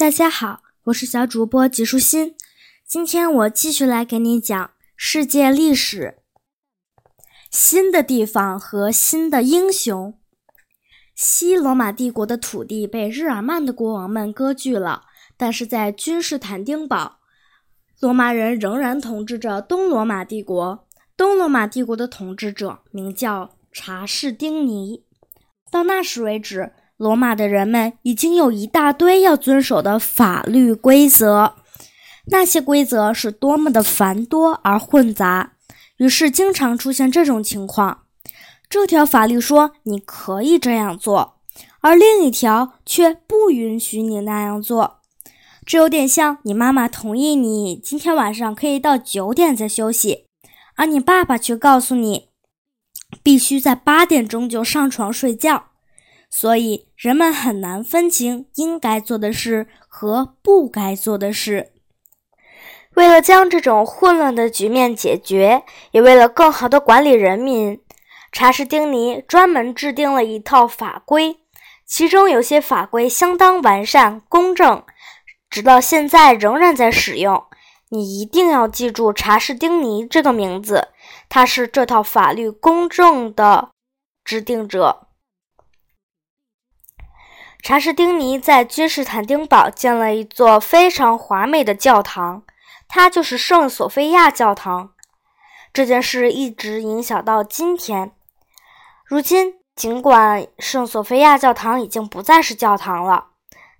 大家好，我是小主播吉舒心。今天我继续来给你讲世界历史。新的地方和新的英雄。西罗马帝国的土地被日耳曼的国王们割据了，但是在君士坦丁堡，罗马人仍然统治着东罗马帝国。东罗马帝国的统治者名叫查士丁尼。到那时为止。罗马的人们已经有一大堆要遵守的法律规则，那些规则是多么的繁多而混杂，于是经常出现这种情况：这条法律说你可以这样做，而另一条却不允许你那样做。这有点像你妈妈同意你今天晚上可以到九点再休息，而你爸爸却告诉你必须在八点钟就上床睡觉。所以人们很难分清应该做的事和不该做的事。为了将这种混乱的局面解决，也为了更好地管理人民，查士丁尼专门制定了一套法规，其中有些法规相当完善、公正，直到现在仍然在使用。你一定要记住查士丁尼这个名字，他是这套法律公正的制定者。查士丁尼在君士坦丁堡建了一座非常华美的教堂，它就是圣索菲亚教堂。这件事一直影响到今天。如今，尽管圣索菲亚教堂已经不再是教堂了，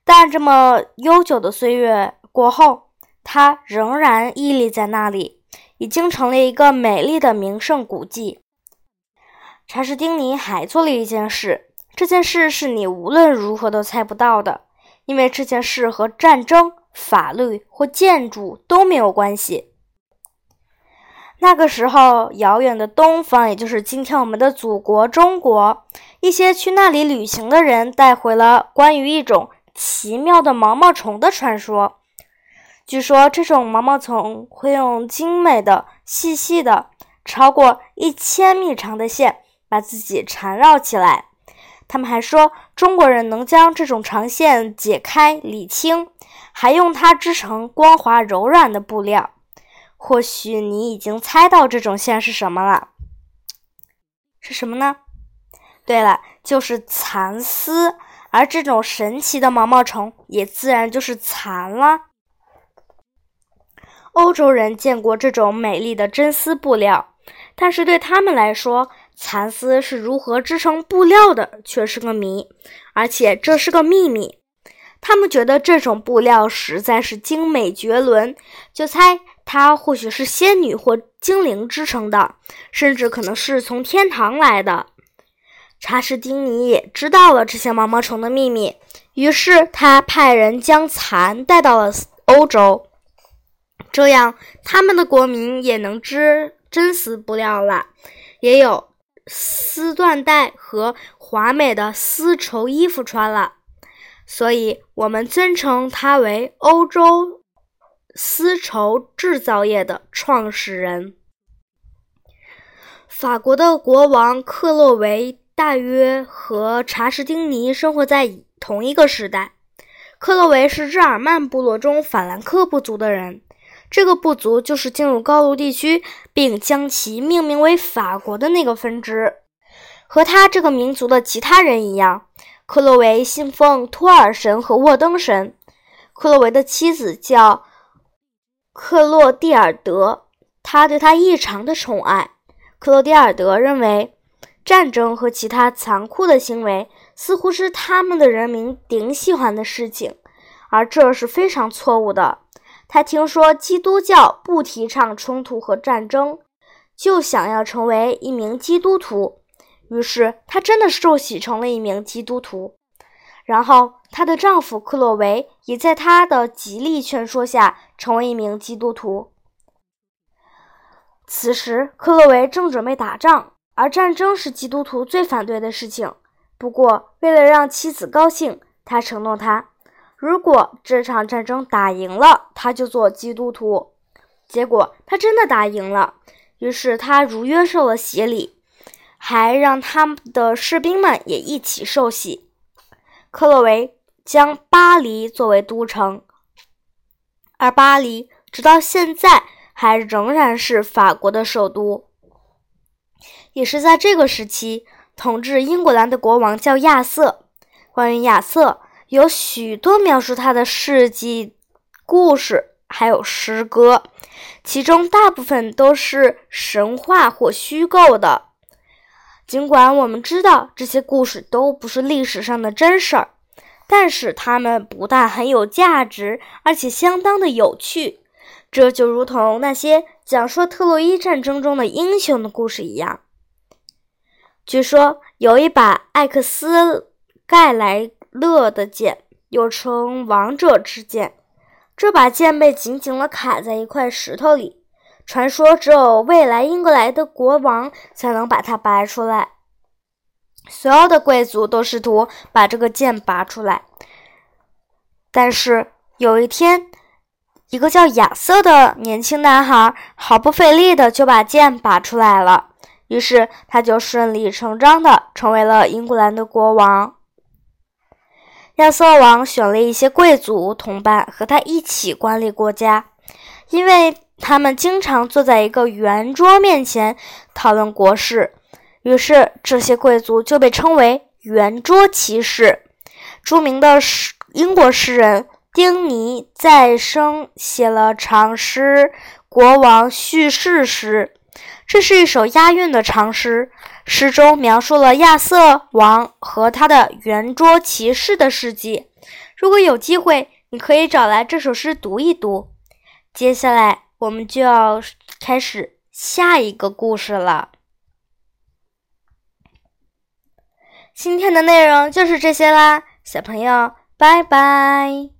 但这么悠久的岁月过后，它仍然屹立在那里，已经成了一个美丽的名胜古迹。查士丁尼还做了一件事。这件事是你无论如何都猜不到的，因为这件事和战争、法律或建筑都没有关系。那个时候，遥远的东方，也就是今天我们的祖国中国，一些去那里旅行的人带回了关于一种奇妙的毛毛虫的传说。据说，这种毛毛虫会用精美的、细细的、超过一千米长的线把自己缠绕起来。他们还说，中国人能将这种长线解开理清，还用它织成光滑柔软的布料。或许你已经猜到这种线是什么了？是什么呢？对了，就是蚕丝。而这种神奇的毛毛虫也自然就是蚕了。欧洲人见过这种美丽的真丝布料，但是对他们来说，蚕丝是如何织成布料的，却是个谜，而且这是个秘密。他们觉得这种布料实在是精美绝伦，就猜它或许是仙女或精灵织成的，甚至可能是从天堂来的。查士丁尼也知道了这些毛毛虫的秘密，于是他派人将蚕带到了欧洲，这样他们的国民也能织真丝布料了，也有。丝缎带和华美的丝绸衣服穿了，所以我们尊称他为欧洲丝绸制造业的创始人。法国的国王克洛维大约和查士丁尼生活在同一个时代。克洛维是日耳曼部落中法兰克部族的人。这个部族就是进入高卢地区，并将其命名为法国的那个分支。和他这个民族的其他人一样，克洛维信奉托尔神和沃登神。克洛维的妻子叫克洛蒂尔德，他对他异常的宠爱。克洛蒂尔德认为，战争和其他残酷的行为似乎是他们的人民顶喜欢的事情，而这是非常错误的。他听说基督教不提倡冲突和战争，就想要成为一名基督徒。于是他真的受洗成了一名基督徒。然后她的丈夫克洛维也在她的极力劝说下成为一名基督徒。此时克洛维正准备打仗，而战争是基督徒最反对的事情。不过为了让妻子高兴，他承诺她。如果这场战争打赢了，他就做基督徒。结果他真的打赢了，于是他如约受了洗礼，还让他的士兵们也一起受洗。克洛维将巴黎作为都城，而巴黎直到现在还仍然是法国的首都。也是在这个时期，统治英格兰的国王叫亚瑟。关于亚瑟，有许多描述他的事迹、故事，还有诗歌，其中大部分都是神话或虚构的。尽管我们知道这些故事都不是历史上的真事儿，但是它们不但很有价值，而且相当的有趣。这就如同那些讲述特洛伊战争中的英雄的故事一样。据说有一把艾克斯盖莱乐的剑，又称王者之剑。这把剑被紧紧地卡在一块石头里。传说只有未来英格兰的国王才能把它拔出来。所有的贵族都试图把这个剑拔出来，但是有一天，一个叫亚瑟的年轻男孩毫不费力的就把剑拔出来了。于是他就顺理成章的成为了英格兰的国王。亚瑟王选了一些贵族同伴和他一起管理国家，因为。他们经常坐在一个圆桌面前讨论国事，于是这些贵族就被称为“圆桌骑士”。著名的诗英国诗人丁尼再生写了长诗《国王叙事诗》，这是一首押韵的长诗。诗中描述了亚瑟王和他的圆桌骑士的事迹。如果有机会，你可以找来这首诗读一读。接下来。我们就要开始下一个故事了。今天的内容就是这些啦，小朋友，拜拜。